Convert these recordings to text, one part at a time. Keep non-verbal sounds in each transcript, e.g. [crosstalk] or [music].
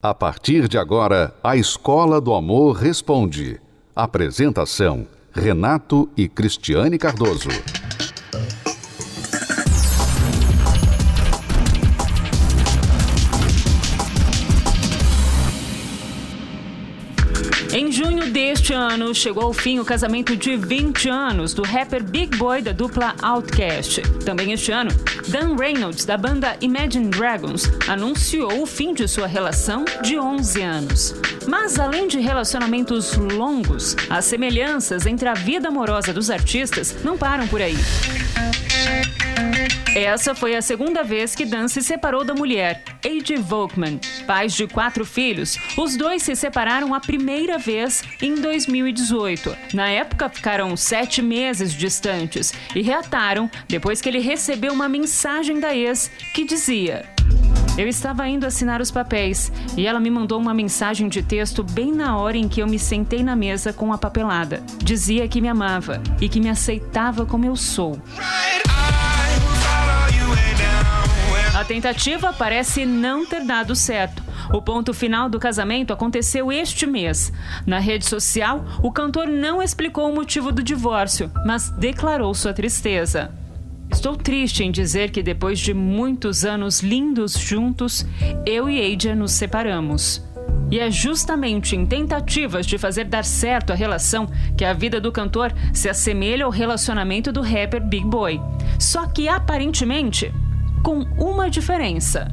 A partir de agora, a Escola do Amor Responde. Apresentação: Renato e Cristiane Cardoso. Em junho deste ano, chegou ao fim o casamento de 20 anos do rapper Big Boy da dupla Outkast. Também este ano, Dan Reynolds, da banda Imagine Dragons, anunciou o fim de sua relação de 11 anos. Mas além de relacionamentos longos, as semelhanças entre a vida amorosa dos artistas não param por aí. Essa foi a segunda vez que Dan se separou da mulher, A.J. Volkman. Pais de quatro filhos, os dois se separaram a primeira vez em 2018. Na época, ficaram sete meses distantes e reataram depois que ele recebeu uma mensagem da ex que dizia: eu estava indo assinar os papéis e ela me mandou uma mensagem de texto bem na hora em que eu me sentei na mesa com a papelada. Dizia que me amava e que me aceitava como eu sou. Tentativa parece não ter dado certo. O ponto final do casamento aconteceu este mês. Na rede social, o cantor não explicou o motivo do divórcio, mas declarou sua tristeza. Estou triste em dizer que depois de muitos anos lindos juntos, eu e Aja nos separamos. E é justamente em tentativas de fazer dar certo a relação que a vida do cantor se assemelha ao relacionamento do rapper Big Boy. Só que aparentemente com uma diferença.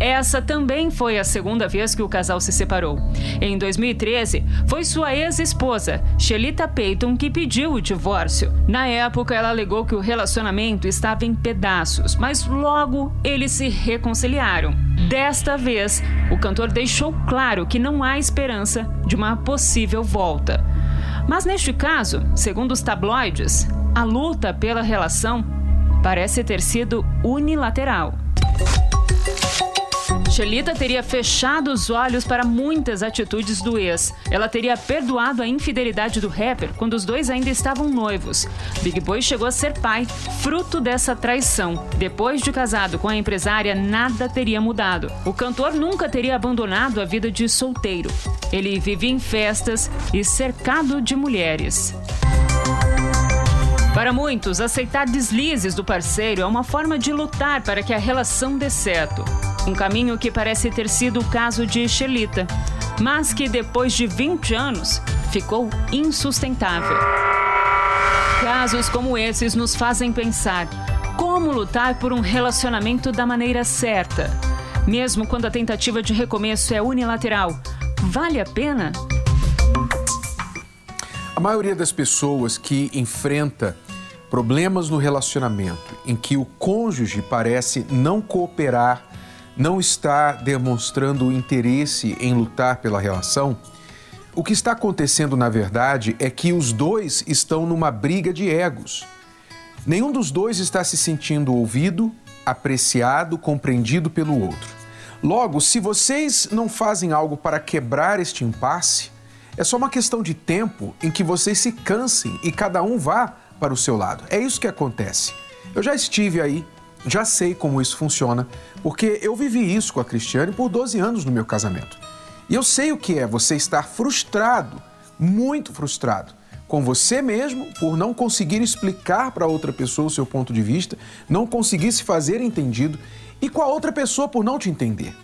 Essa também foi a segunda vez que o casal se separou. Em 2013, foi sua ex-esposa, Shelita Payton, que pediu o divórcio. Na época, ela alegou que o relacionamento estava em pedaços, mas logo eles se reconciliaram. Desta vez, o cantor deixou claro que não há esperança de uma possível volta. Mas neste caso, segundo os tabloides, a luta pela relação parece ter sido unilateral. Shelita teria fechado os olhos para muitas atitudes do ex. Ela teria perdoado a infidelidade do rapper quando os dois ainda estavam noivos. Big Boy chegou a ser pai, fruto dessa traição. Depois de casado com a empresária, nada teria mudado. O cantor nunca teria abandonado a vida de solteiro. Ele vivia em festas e cercado de mulheres. Para muitos, aceitar deslizes do parceiro é uma forma de lutar para que a relação dê certo. Um caminho que parece ter sido o caso de Shelita, mas que depois de 20 anos ficou insustentável. Casos como esses nos fazem pensar como lutar por um relacionamento da maneira certa. Mesmo quando a tentativa de recomeço é unilateral, vale a pena? A maioria das pessoas que enfrenta problemas no relacionamento em que o cônjuge parece não cooperar, não está demonstrando interesse em lutar pela relação, o que está acontecendo na verdade é que os dois estão numa briga de egos. Nenhum dos dois está se sentindo ouvido, apreciado, compreendido pelo outro. Logo, se vocês não fazem algo para quebrar este impasse, é só uma questão de tempo em que vocês se cansem e cada um vá para o seu lado. É isso que acontece. Eu já estive aí, já sei como isso funciona, porque eu vivi isso com a Cristiane por 12 anos no meu casamento. E eu sei o que é você estar frustrado, muito frustrado, com você mesmo por não conseguir explicar para outra pessoa o seu ponto de vista, não conseguir se fazer entendido e com a outra pessoa por não te entender.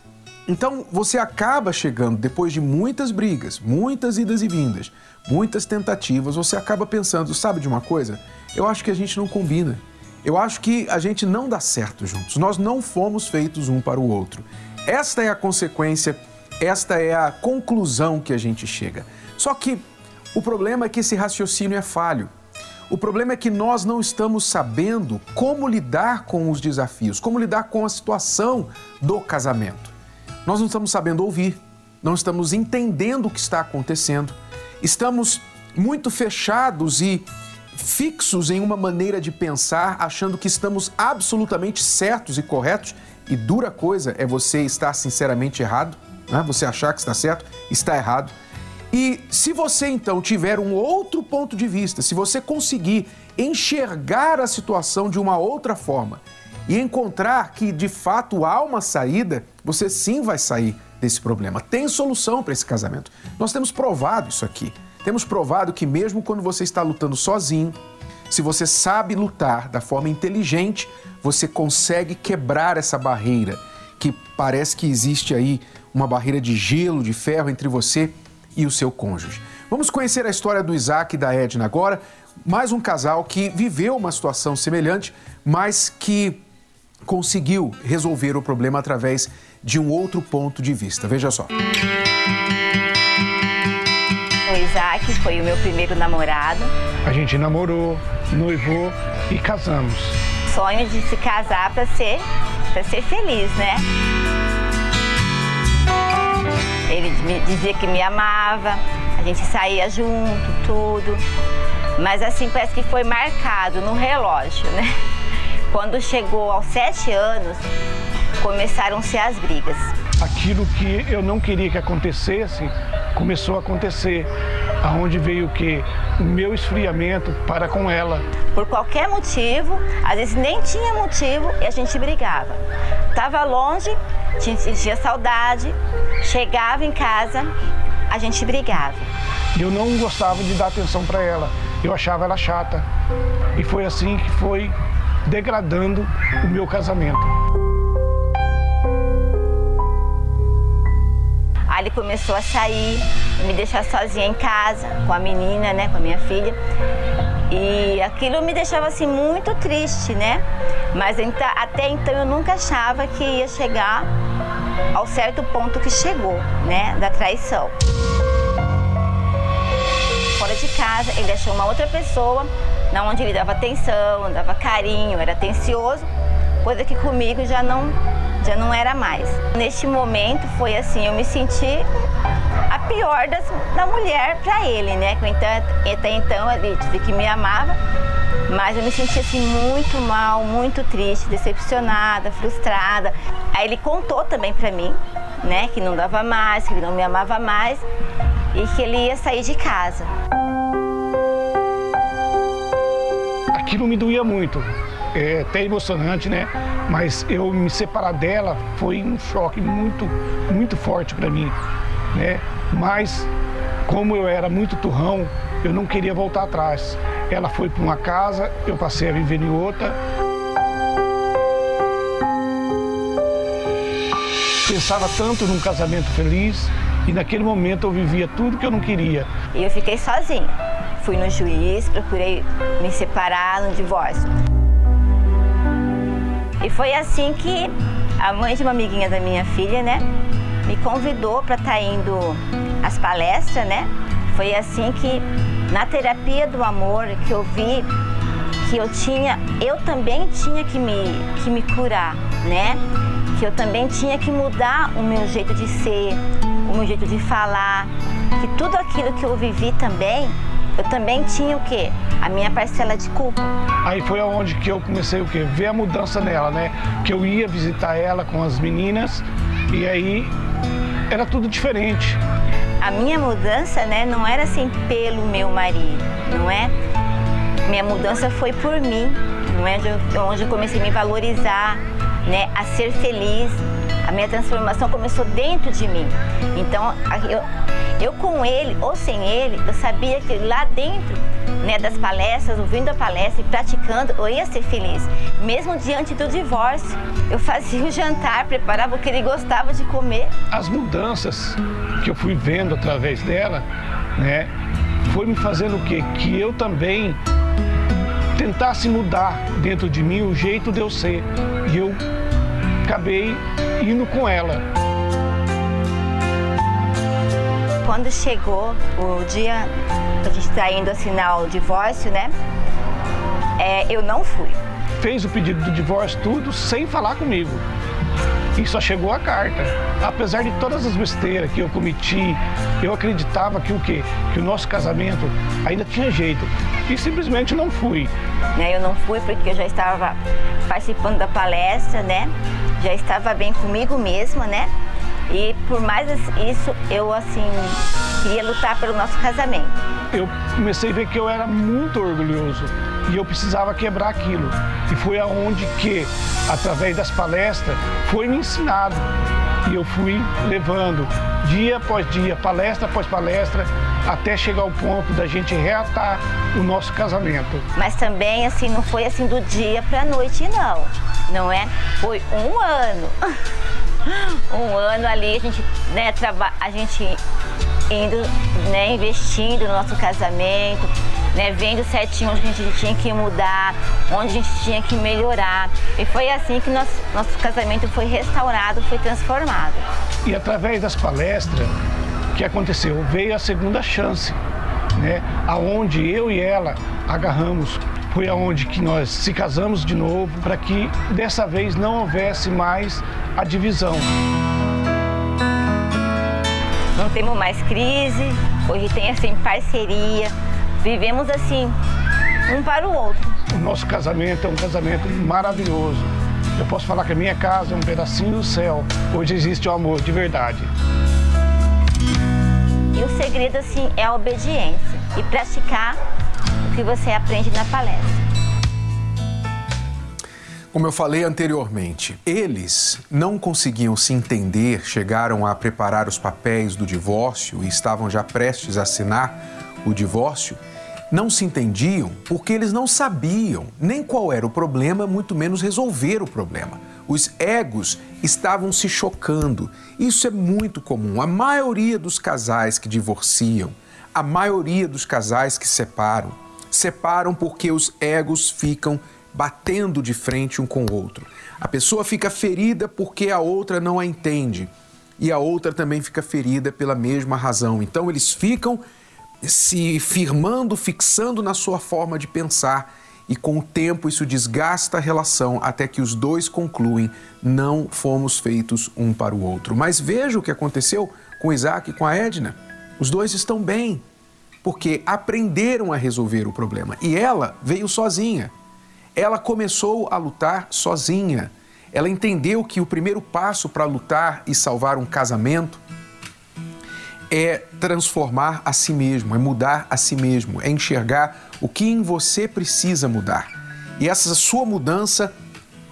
Então você acaba chegando, depois de muitas brigas, muitas idas e vindas, muitas tentativas, você acaba pensando, sabe de uma coisa? Eu acho que a gente não combina. Eu acho que a gente não dá certo juntos. Nós não fomos feitos um para o outro. Esta é a consequência, esta é a conclusão que a gente chega. Só que o problema é que esse raciocínio é falho. O problema é que nós não estamos sabendo como lidar com os desafios, como lidar com a situação do casamento. Nós não estamos sabendo ouvir, não estamos entendendo o que está acontecendo, estamos muito fechados e fixos em uma maneira de pensar, achando que estamos absolutamente certos e corretos, e dura coisa é você estar sinceramente errado, né? você achar que está certo, está errado. E se você então tiver um outro ponto de vista, se você conseguir enxergar a situação de uma outra forma e encontrar que de fato há uma saída, você sim vai sair desse problema. Tem solução para esse casamento. Nós temos provado isso aqui. Temos provado que mesmo quando você está lutando sozinho, se você sabe lutar da forma inteligente, você consegue quebrar essa barreira que parece que existe aí uma barreira de gelo, de ferro entre você e o seu cônjuge. Vamos conhecer a história do Isaac e da Edna agora. Mais um casal que viveu uma situação semelhante, mas que conseguiu resolver o problema através de um outro ponto de vista. Veja só. O Isaac foi o meu primeiro namorado. A gente namorou, noivou e casamos. Sonho de se casar para ser, para ser feliz, né? Ele me dizia que me amava, a gente saía junto, tudo. Mas assim parece que foi marcado no relógio, né? Quando chegou aos sete anos, começaram-se as brigas. Aquilo que eu não queria que acontecesse, começou a acontecer. Aonde veio o que? O meu esfriamento para com ela. Por qualquer motivo, às vezes nem tinha motivo e a gente brigava. Tava longe, sentia saudade, chegava em casa, a gente brigava. Eu não gostava de dar atenção para ela. Eu achava ela chata. E foi assim que foi degradando o meu casamento. Aí ele começou a sair, me deixar sozinha em casa com a menina, né, com a minha filha. E aquilo me deixava assim muito triste, né? Mas até então eu nunca achava que ia chegar ao certo ponto que chegou, né, da traição. Fora de casa, ele achou uma outra pessoa na onde ele dava atenção, dava carinho, era atencioso, coisa que comigo já não já não era mais. Neste momento foi assim, eu me senti a pior das, da mulher para ele, né? Então, até então ele disse que me amava, mas eu me senti assim muito mal, muito triste, decepcionada, frustrada. Aí ele contou também para mim, né, que não dava mais, que ele não me amava mais e que ele ia sair de casa. Aquilo me doía muito, é até emocionante, né? Mas eu me separar dela foi um choque muito, muito forte para mim, né? Mas como eu era muito turrão, eu não queria voltar atrás. Ela foi para uma casa, eu passei a viver em outra. Pensava tanto num casamento feliz e naquele momento eu vivia tudo que eu não queria. E eu fiquei sozinha. Fui no juiz, procurei me separar no divórcio. E foi assim que a mãe de uma amiguinha da minha filha, né, me convidou para estar tá indo às palestras, né? Foi assim que na terapia do amor que eu vi que eu tinha, eu também tinha que me, que me curar, né? Que eu também tinha que mudar o meu jeito de ser, o meu jeito de falar, que tudo aquilo que eu vivi também, eu também tinha o quê? A minha parcela de culpa. Aí foi aonde que eu comecei o quê? Ver a mudança nela, né? Que eu ia visitar ela com as meninas e aí era tudo diferente. A minha mudança, né, não era assim pelo meu marido, não é? Minha mudança foi por mim, não é? Onde eu comecei a me valorizar, né, a ser feliz. A minha transformação começou dentro de mim. Então, eu, eu com ele ou sem ele, eu sabia que lá dentro né, das palestras, ouvindo a palestra e praticando, eu ia ser feliz. Mesmo diante do divórcio, eu fazia o [laughs] jantar, preparava o que ele gostava de comer. As mudanças que eu fui vendo através dela, né, foi me fazendo o quê? Que eu também tentasse mudar dentro de mim o jeito de eu ser. E eu acabei indo com ela. Quando chegou o dia que a gente está indo assinar o divórcio, né? É, eu não fui. Fez o pedido do divórcio tudo sem falar comigo. E só chegou a carta. Apesar de todas as besteiras que eu cometi, eu acreditava que o quê? Que o nosso casamento ainda tinha jeito. E simplesmente não fui. Né, eu não fui porque eu já estava participando da palestra, né? Já estava bem comigo mesma, né? E por mais isso, eu assim queria lutar pelo nosso casamento. Eu comecei a ver que eu era muito orgulhoso e eu precisava quebrar aquilo. E foi aonde que, através das palestras, foi me ensinado E eu fui levando dia após dia, palestra após palestra, até chegar ao ponto da gente reatar o nosso casamento. Mas também, assim, não foi assim do dia para a noite, não. Não é? Foi um ano. [laughs] um ano ali, a gente, né, traba a gente indo, né, investindo no nosso casamento, né, vendo certinho onde a gente tinha que mudar, onde a gente tinha que melhorar. E foi assim que nosso, nosso casamento foi restaurado, foi transformado. E através das palestras, o que aconteceu? Veio a segunda chance, né, aonde eu e ela agarramos foi aonde que nós se casamos de novo para que dessa vez não houvesse mais a divisão. Não temos mais crise, hoje tem assim parceria, vivemos assim um para o outro. O nosso casamento é um casamento maravilhoso. Eu posso falar que a minha casa é um pedacinho do céu. Hoje existe o amor de verdade. E o segredo assim é a obediência e praticar que você aprende na palestra. Como eu falei anteriormente, eles não conseguiam se entender, chegaram a preparar os papéis do divórcio e estavam já prestes a assinar o divórcio. Não se entendiam porque eles não sabiam nem qual era o problema, muito menos resolver o problema. Os egos estavam se chocando. Isso é muito comum. A maioria dos casais que divorciam, a maioria dos casais que separam, separam porque os egos ficam batendo de frente um com o outro. A pessoa fica ferida porque a outra não a entende e a outra também fica ferida pela mesma razão. Então eles ficam se firmando, fixando na sua forma de pensar e com o tempo isso desgasta a relação até que os dois concluem não fomos feitos um para o outro. Mas veja o que aconteceu com Isaac e com a Edna. Os dois estão bem, porque aprenderam a resolver o problema. E ela veio sozinha. Ela começou a lutar sozinha. Ela entendeu que o primeiro passo para lutar e salvar um casamento é transformar a si mesmo, é mudar a si mesmo, é enxergar o que em você precisa mudar. E essa sua mudança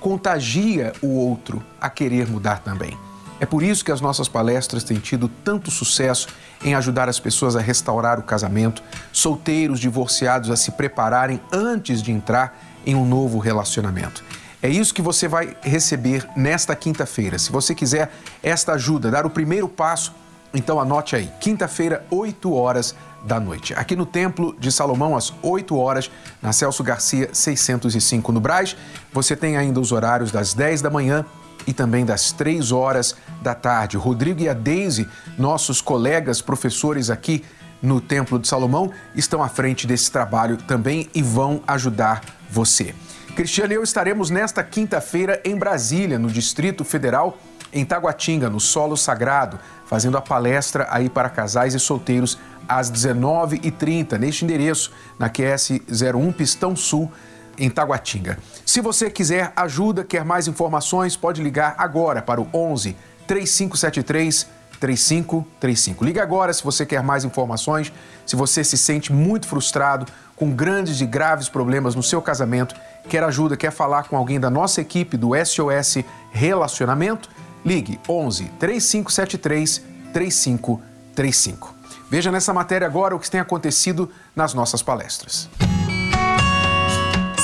contagia o outro a querer mudar também. É por isso que as nossas palestras têm tido tanto sucesso em ajudar as pessoas a restaurar o casamento, solteiros, divorciados a se prepararem antes de entrar em um novo relacionamento. É isso que você vai receber nesta quinta-feira. Se você quiser esta ajuda, dar o primeiro passo, então anote aí, quinta-feira, 8 horas da noite. Aqui no Templo de Salomão, às 8 horas, na Celso Garcia 605 no Braz. Você tem ainda os horários das 10 da manhã e também das 3 horas da tarde. Rodrigo e a Deise, nossos colegas professores aqui no Templo de Salomão, estão à frente desse trabalho também e vão ajudar você. Cristiano e eu estaremos nesta quinta-feira em Brasília, no Distrito Federal, em Taguatinga, no Solo Sagrado, fazendo a palestra aí para casais e solteiros às 19h30, neste endereço, na QS 01 Pistão Sul, em Taguatinga. Se você quiser ajuda, quer mais informações, pode ligar agora para o 11 3573 3535. Liga agora se você quer mais informações, se você se sente muito frustrado com grandes e graves problemas no seu casamento, quer ajuda, quer falar com alguém da nossa equipe do SOS Relacionamento, ligue 11 3573 3535. Veja nessa matéria agora o que tem acontecido nas nossas palestras.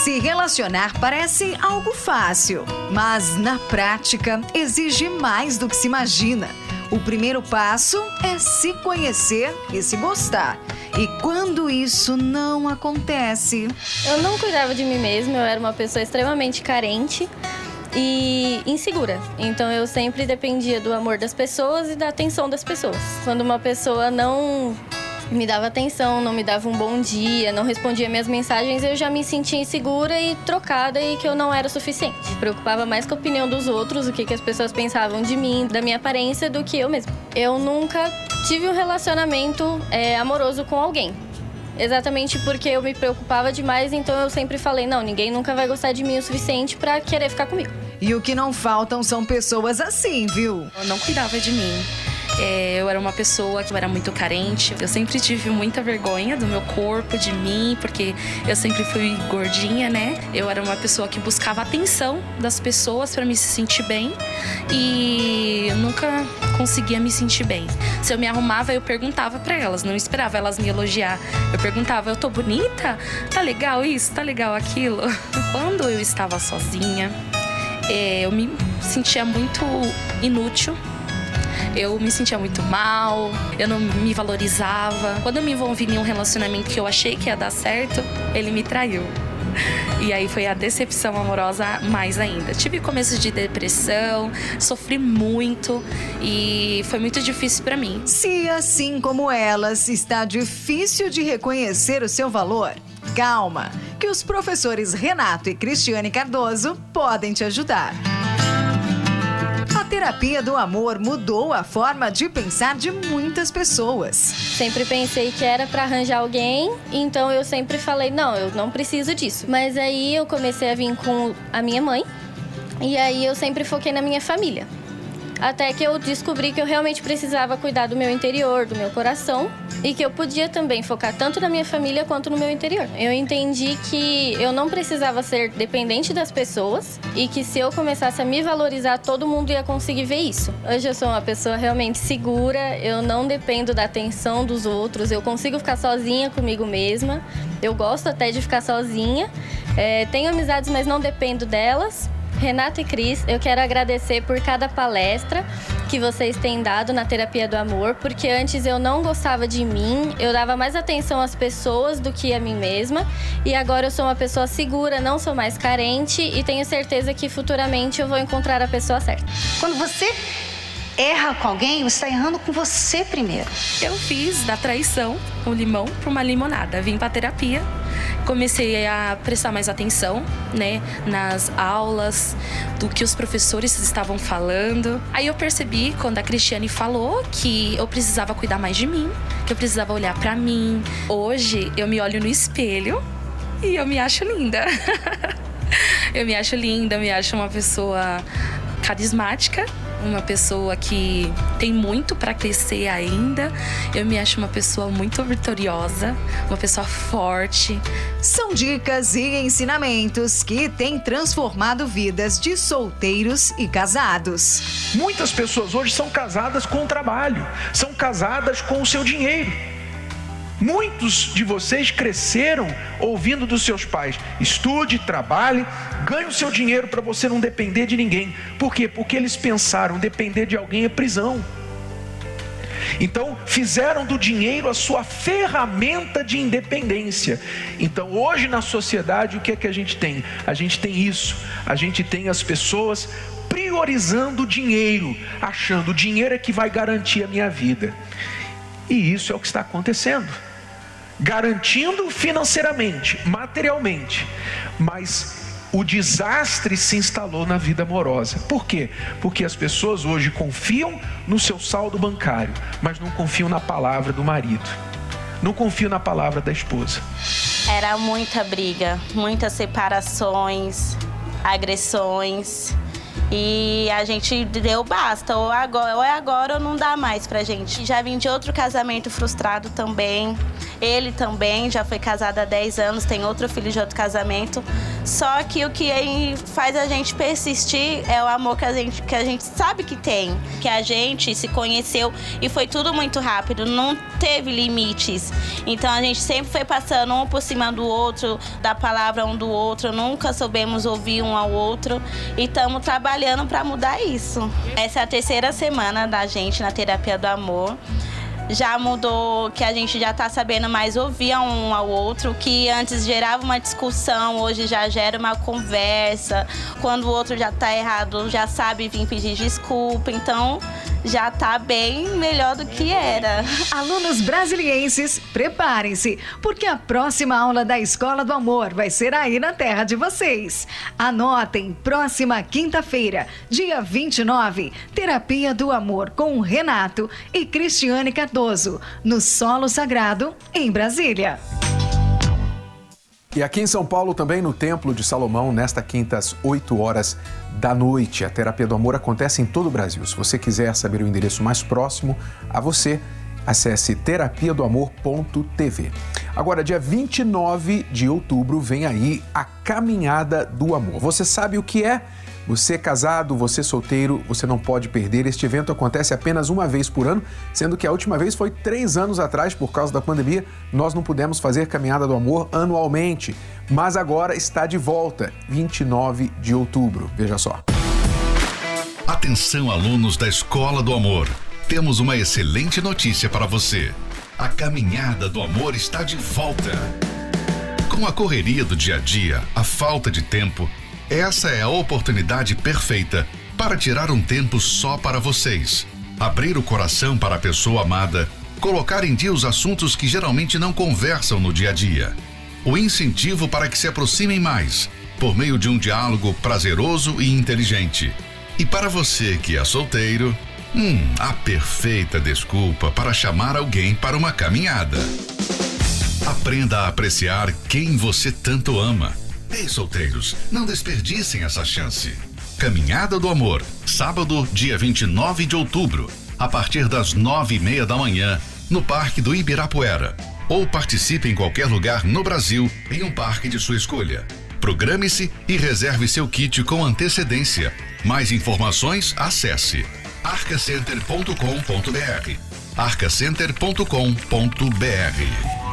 Se relacionar parece algo fácil, mas na prática exige mais do que se imagina. O primeiro passo é se conhecer e se gostar. E quando isso não acontece? Eu não cuidava de mim mesma, eu era uma pessoa extremamente carente e insegura. Então eu sempre dependia do amor das pessoas e da atenção das pessoas. Quando uma pessoa não me dava atenção, não me dava um bom dia, não respondia minhas mensagens, eu já me sentia insegura e trocada e que eu não era suficiente. Me preocupava mais com a opinião dos outros, o que, que as pessoas pensavam de mim, da minha aparência, do que eu mesma. Eu nunca tive um relacionamento é, amoroso com alguém. Exatamente porque eu me preocupava demais, então eu sempre falei: não, ninguém nunca vai gostar de mim o suficiente para querer ficar comigo. E o que não faltam são pessoas assim, viu? Eu não cuidava de mim É, eu era uma pessoa que era muito carente. Eu sempre tive muita vergonha do meu corpo, de mim, porque eu sempre fui gordinha, né? Eu era uma pessoa que buscava atenção das pessoas para me sentir bem e eu nunca conseguia me sentir bem. Se eu me arrumava, eu perguntava para elas, não esperava elas me elogiar. Eu perguntava: "Eu tô bonita? Tá legal isso? Tá legal aquilo?" [laughs] Quando eu estava sozinha, é, eu me sentia muito inútil eu me sentia muito mal, eu não me valorizava. Quando eu me envolvi em um relacionamento que eu achei que ia dar certo, ele me traiu. E aí foi a decepção amorosa mais ainda. Tive começo de depressão, sofri muito e foi muito difícil para mim. Se assim como elas está difícil de reconhecer o seu valor, calma, que os professores Renato e Cristiane Cardoso podem te ajudar. Terapia do amor mudou a forma de pensar de muitas pessoas. Sempre pensei que era para arranjar alguém, então eu sempre falei: não, eu não preciso disso. Mas aí eu comecei a vir com a minha mãe, e aí eu sempre foquei na minha família. Até que eu descobri que eu realmente precisava cuidar do meu interior, do meu coração, e que eu podia também focar tanto na minha família quanto no meu interior. Eu entendi que eu não precisava ser dependente das pessoas e que se eu começasse a me valorizar, todo mundo ia conseguir ver isso. Hoje eu sou uma pessoa realmente segura, eu não dependo da atenção dos outros, eu consigo ficar sozinha comigo mesma. Eu gosto até de ficar sozinha. É, tenho amizades, mas não dependo delas. Renata e Cris, eu quero agradecer por cada palestra que vocês têm dado na terapia do amor, porque antes eu não gostava de mim, eu dava mais atenção às pessoas do que a mim mesma, e agora eu sou uma pessoa segura, não sou mais carente e tenho certeza que futuramente eu vou encontrar a pessoa certa. Quando você erra com alguém, você está errando com você primeiro. Eu fiz da traição o limão para uma limonada. Vim para terapia, comecei a prestar mais atenção, né, nas aulas, do que os professores estavam falando. Aí eu percebi quando a Cristiane falou que eu precisava cuidar mais de mim, que eu precisava olhar para mim. Hoje eu me olho no espelho e eu me acho linda. [laughs] eu me acho linda, eu me acho uma pessoa carismática uma pessoa que tem muito para crescer ainda. Eu me acho uma pessoa muito vitoriosa, uma pessoa forte. São dicas e ensinamentos que têm transformado vidas de solteiros e casados. Muitas pessoas hoje são casadas com o trabalho, são casadas com o seu dinheiro. Muitos de vocês cresceram ouvindo dos seus pais: estude, trabalhe, ganhe o seu dinheiro para você não depender de ninguém. Por quê? Porque eles pensaram: depender de alguém é prisão. Então, fizeram do dinheiro a sua ferramenta de independência. Então, hoje na sociedade, o que é que a gente tem? A gente tem isso. A gente tem as pessoas priorizando o dinheiro, achando o dinheiro é que vai garantir a minha vida. E isso é o que está acontecendo. Garantindo financeiramente, materialmente, mas o desastre se instalou na vida amorosa. Por quê? Porque as pessoas hoje confiam no seu saldo bancário, mas não confiam na palavra do marido. Não confiam na palavra da esposa. Era muita briga, muitas separações, agressões. E a gente deu basta, ou, agora, ou é agora ou não dá mais pra gente. Já vim de outro casamento frustrado também. Ele também já foi casado há 10 anos, tem outro filho de outro casamento. Só que o que faz a gente persistir é o amor que a gente, que a gente sabe que tem. Que a gente se conheceu e foi tudo muito rápido, não teve limites. Então a gente sempre foi passando um por cima do outro, da palavra um do outro, nunca soubemos ouvir um ao outro e estamos trabalhando para mudar isso. Essa é a terceira semana da gente na terapia do amor já mudou, que a gente já está sabendo mais ouvir um ao outro, que antes gerava uma discussão, hoje já gera uma conversa. Quando o outro já está errado, já sabe vir pedir desculpa. Então, já está bem melhor do que era. Alunos brasilienses, preparem-se, porque a próxima aula da Escola do Amor vai ser aí na terra de vocês. Anotem, próxima quinta-feira, dia 29, Terapia do Amor com Renato e Cristiane Cardoso, no Solo Sagrado, em Brasília. E aqui em São Paulo, também no Templo de Salomão, nesta quinta, às 8 horas da noite. A Terapia do Amor acontece em todo o Brasil. Se você quiser saber o endereço mais próximo a você, acesse terapia. Agora, dia 29 de outubro, vem aí a Caminhada do Amor. Você sabe o que é? Você casado, você solteiro, você não pode perder. Este evento acontece apenas uma vez por ano, sendo que a última vez foi três anos atrás, por causa da pandemia. Nós não pudemos fazer Caminhada do Amor anualmente, mas agora está de volta, 29 de outubro. Veja só. Atenção, alunos da Escola do Amor. Temos uma excelente notícia para você. A Caminhada do Amor está de volta. Com a correria do dia a dia, a falta de tempo, essa é a oportunidade perfeita para tirar um tempo só para vocês. Abrir o coração para a pessoa amada, colocar em dia os assuntos que geralmente não conversam no dia a dia. O incentivo para que se aproximem mais, por meio de um diálogo prazeroso e inteligente. E para você que é solteiro, hum, a perfeita desculpa para chamar alguém para uma caminhada. Aprenda a apreciar quem você tanto ama Ei, solteiros, não desperdicem essa chance. Caminhada do Amor, sábado, dia 29 de outubro, a partir das nove e meia da manhã, no Parque do Ibirapuera. Ou participe em qualquer lugar no Brasil, em um parque de sua escolha. Programe-se e reserve seu kit com antecedência. Mais informações, acesse arcacenter.com.br arcacenter.com.br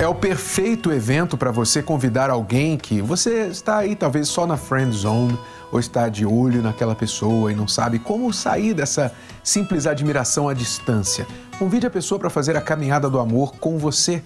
é o perfeito evento para você convidar alguém que você está aí talvez só na friend zone ou está de olho naquela pessoa e não sabe como sair dessa simples admiração à distância. Convide a pessoa para fazer a caminhada do amor com você.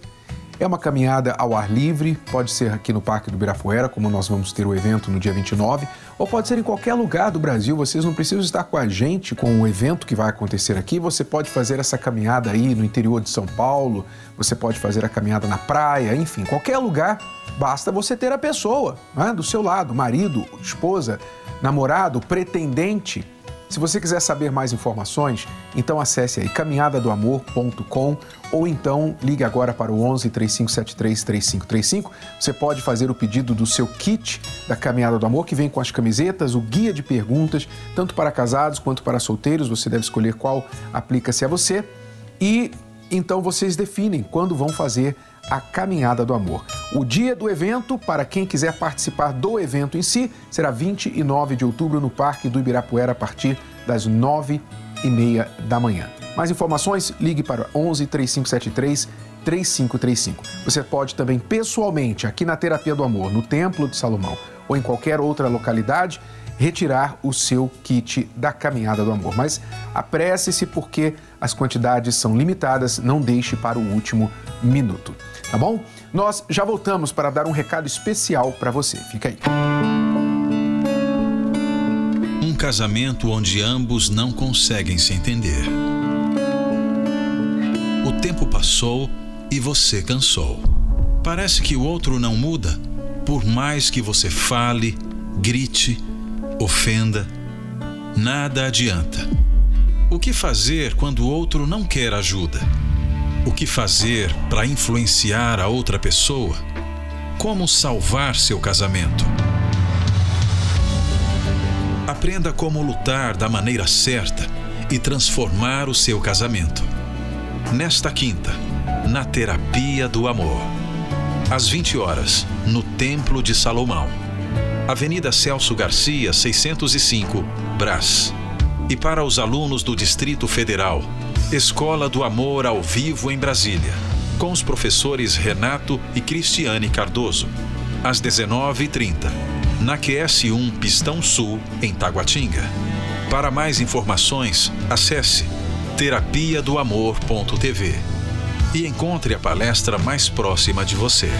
É uma caminhada ao ar livre, pode ser aqui no Parque do Birapuera, como nós vamos ter o evento no dia 29, ou pode ser em qualquer lugar do Brasil. Vocês não precisam estar com a gente com o evento que vai acontecer aqui. Você pode fazer essa caminhada aí no interior de São Paulo, você pode fazer a caminhada na praia, enfim, qualquer lugar. Basta você ter a pessoa né, do seu lado, marido, esposa, namorado, pretendente se você quiser saber mais informações, então acesse aí caminhadadoamor.com ou então ligue agora para o 11 3573 3535. Você pode fazer o pedido do seu kit da Caminhada do Amor, que vem com as camisetas, o guia de perguntas, tanto para casados quanto para solteiros. Você deve escolher qual aplica-se a você. E então vocês definem quando vão fazer a Caminhada do Amor. O dia do evento, para quem quiser participar do evento em si, será 29 de outubro no Parque do Ibirapuera a partir das 9 e meia da manhã. Mais informações, ligue para 11 3573 3535. Você pode também pessoalmente, aqui na Terapia do Amor, no Templo de Salomão ou em qualquer outra localidade, retirar o seu kit da Caminhada do Amor. Mas apresse-se porque as quantidades são limitadas, não deixe para o último minuto tá bom? Nós já voltamos para dar um recado especial para você. Fica aí. Um casamento onde ambos não conseguem se entender. O tempo passou e você cansou. Parece que o outro não muda, por mais que você fale, grite, ofenda, nada adianta. Que fazer quando o outro não quer ajuda? O que fazer para influenciar a outra pessoa? Como salvar seu casamento? Aprenda como lutar da maneira certa e transformar o seu casamento. Nesta quinta, na Terapia do Amor. Às 20 horas, no Templo de Salomão. Avenida Celso Garcia, 605, Brás. E para os alunos do Distrito Federal, Escola do Amor ao vivo em Brasília, com os professores Renato e Cristiane Cardoso, às 19h30, na QS1 Pistão Sul, em Taguatinga. Para mais informações, acesse terapia do amor.tv e encontre a palestra mais próxima de você.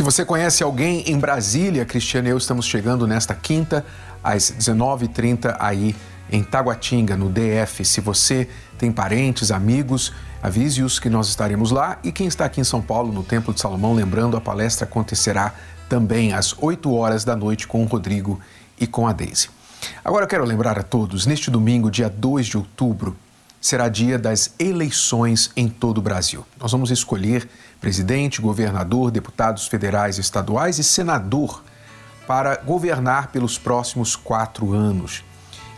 Se você conhece alguém em Brasília, Cristiane e eu estamos chegando nesta quinta às 19h30 aí em Taguatinga, no DF. Se você tem parentes, amigos, avise-os que nós estaremos lá. E quem está aqui em São Paulo, no Templo de Salomão, lembrando, a palestra acontecerá também às 8 horas da noite com o Rodrigo e com a Deise. Agora eu quero lembrar a todos, neste domingo, dia 2 de outubro, será dia das eleições em todo o Brasil. Nós vamos escolher presidente, governador, deputados federais estaduais e senador para governar pelos próximos quatro anos.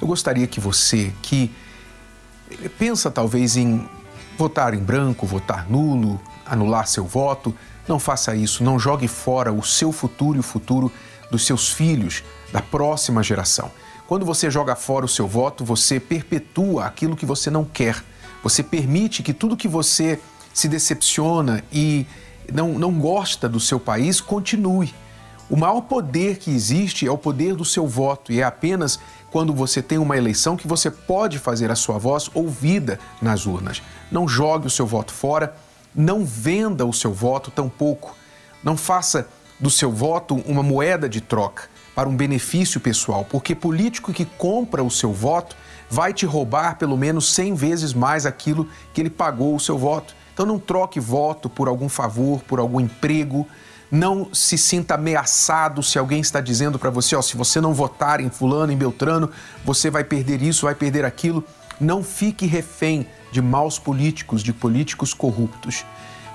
Eu gostaria que você, que pensa talvez em votar em branco, votar nulo, anular seu voto, não faça isso, não jogue fora o seu futuro e o futuro dos seus filhos, da próxima geração. Quando você joga fora o seu voto, você perpetua aquilo que você não quer. Você permite que tudo que você se decepciona e não, não gosta do seu país continue. O maior poder que existe é o poder do seu voto e é apenas quando você tem uma eleição que você pode fazer a sua voz ouvida nas urnas. Não jogue o seu voto fora, não venda o seu voto tampouco. Não faça do seu voto uma moeda de troca para um benefício pessoal, porque político que compra o seu voto vai te roubar pelo menos 100 vezes mais aquilo que ele pagou o seu voto. Então não troque voto por algum favor, por algum emprego. Não se sinta ameaçado se alguém está dizendo para você, ó, se você não votar em fulano, em Beltrano, você vai perder isso, vai perder aquilo. Não fique refém de maus políticos, de políticos corruptos.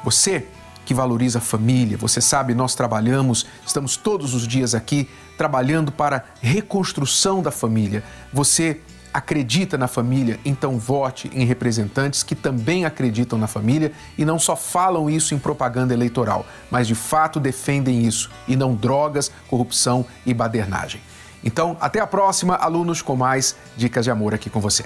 Você que valoriza a família, você sabe, nós trabalhamos, estamos todos os dias aqui trabalhando para reconstrução da família. Você acredita na família, então vote em representantes que também acreditam na família e não só falam isso em propaganda eleitoral, mas de fato defendem isso e não drogas, corrupção e badernagem. Então, até a próxima, alunos, com mais dicas de amor aqui com você.